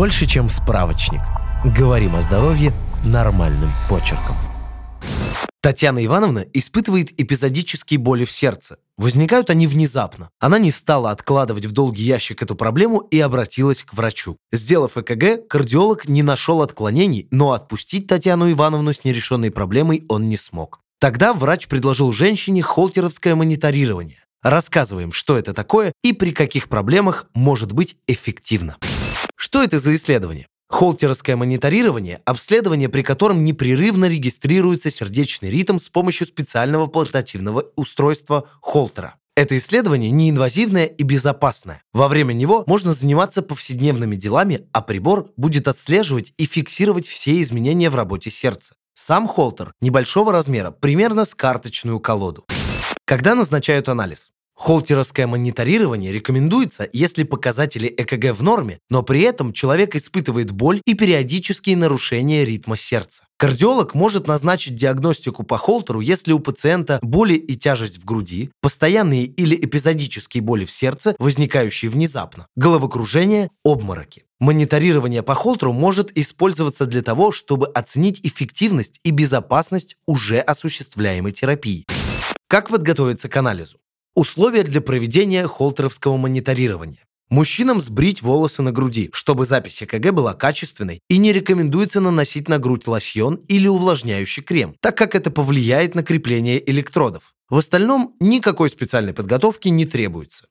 Больше, чем справочник. Говорим о здоровье нормальным почерком. Татьяна Ивановна испытывает эпизодические боли в сердце. Возникают они внезапно. Она не стала откладывать в долгий ящик эту проблему и обратилась к врачу. Сделав ЭКГ, кардиолог не нашел отклонений, но отпустить Татьяну Ивановну с нерешенной проблемой он не смог. Тогда врач предложил женщине холтеровское мониторирование. Рассказываем, что это такое и при каких проблемах может быть эффективно. Что это за исследование? Холтеровское мониторирование – обследование, при котором непрерывно регистрируется сердечный ритм с помощью специального портативного устройства Холтера. Это исследование неинвазивное и безопасное. Во время него можно заниматься повседневными делами, а прибор будет отслеживать и фиксировать все изменения в работе сердца. Сам холтер небольшого размера, примерно с карточную колоду. Когда назначают анализ? Холтеровское мониторирование рекомендуется, если показатели ЭКГ в норме, но при этом человек испытывает боль и периодические нарушения ритма сердца. Кардиолог может назначить диагностику по холтеру, если у пациента боли и тяжесть в груди, постоянные или эпизодические боли в сердце, возникающие внезапно, головокружение, обмороки. Мониторирование по холтеру может использоваться для того, чтобы оценить эффективность и безопасность уже осуществляемой терапии. Как подготовиться к анализу? Условия для проведения холтеровского мониторирования. Мужчинам сбрить волосы на груди, чтобы запись ЭКГ была качественной, и не рекомендуется наносить на грудь лосьон или увлажняющий крем, так как это повлияет на крепление электродов. В остальном никакой специальной подготовки не требуется.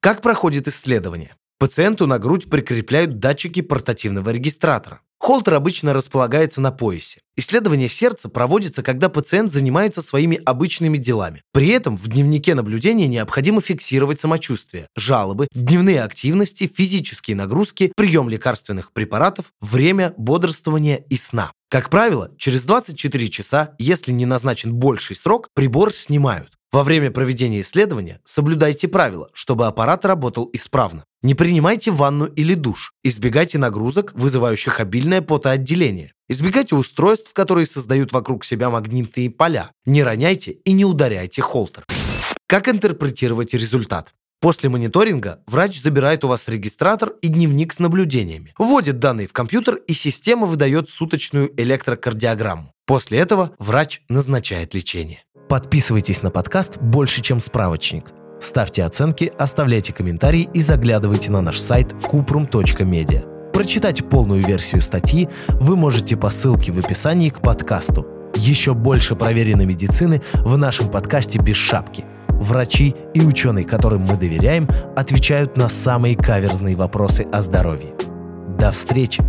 Как проходит исследование? Пациенту на грудь прикрепляют датчики портативного регистратора. Холтер обычно располагается на поясе. Исследование сердца проводится, когда пациент занимается своими обычными делами. При этом в дневнике наблюдения необходимо фиксировать самочувствие, жалобы, дневные активности, физические нагрузки, прием лекарственных препаратов, время бодрствования и сна. Как правило, через 24 часа, если не назначен больший срок, прибор снимают. Во время проведения исследования соблюдайте правила, чтобы аппарат работал исправно. Не принимайте ванну или душ. Избегайте нагрузок, вызывающих обильное потоотделение. Избегайте устройств, которые создают вокруг себя магнитные поля. Не роняйте и не ударяйте холтер. Как интерпретировать результат? После мониторинга врач забирает у вас регистратор и дневник с наблюдениями, вводит данные в компьютер и система выдает суточную электрокардиограмму. После этого врач назначает лечение. Подписывайтесь на подкаст «Больше, чем справочник». Ставьте оценки, оставляйте комментарии и заглядывайте на наш сайт kuprum.media. Прочитать полную версию статьи вы можете по ссылке в описании к подкасту. Еще больше проверенной медицины в нашем подкасте «Без шапки». Врачи и ученые, которым мы доверяем, отвечают на самые каверзные вопросы о здоровье. До встречи!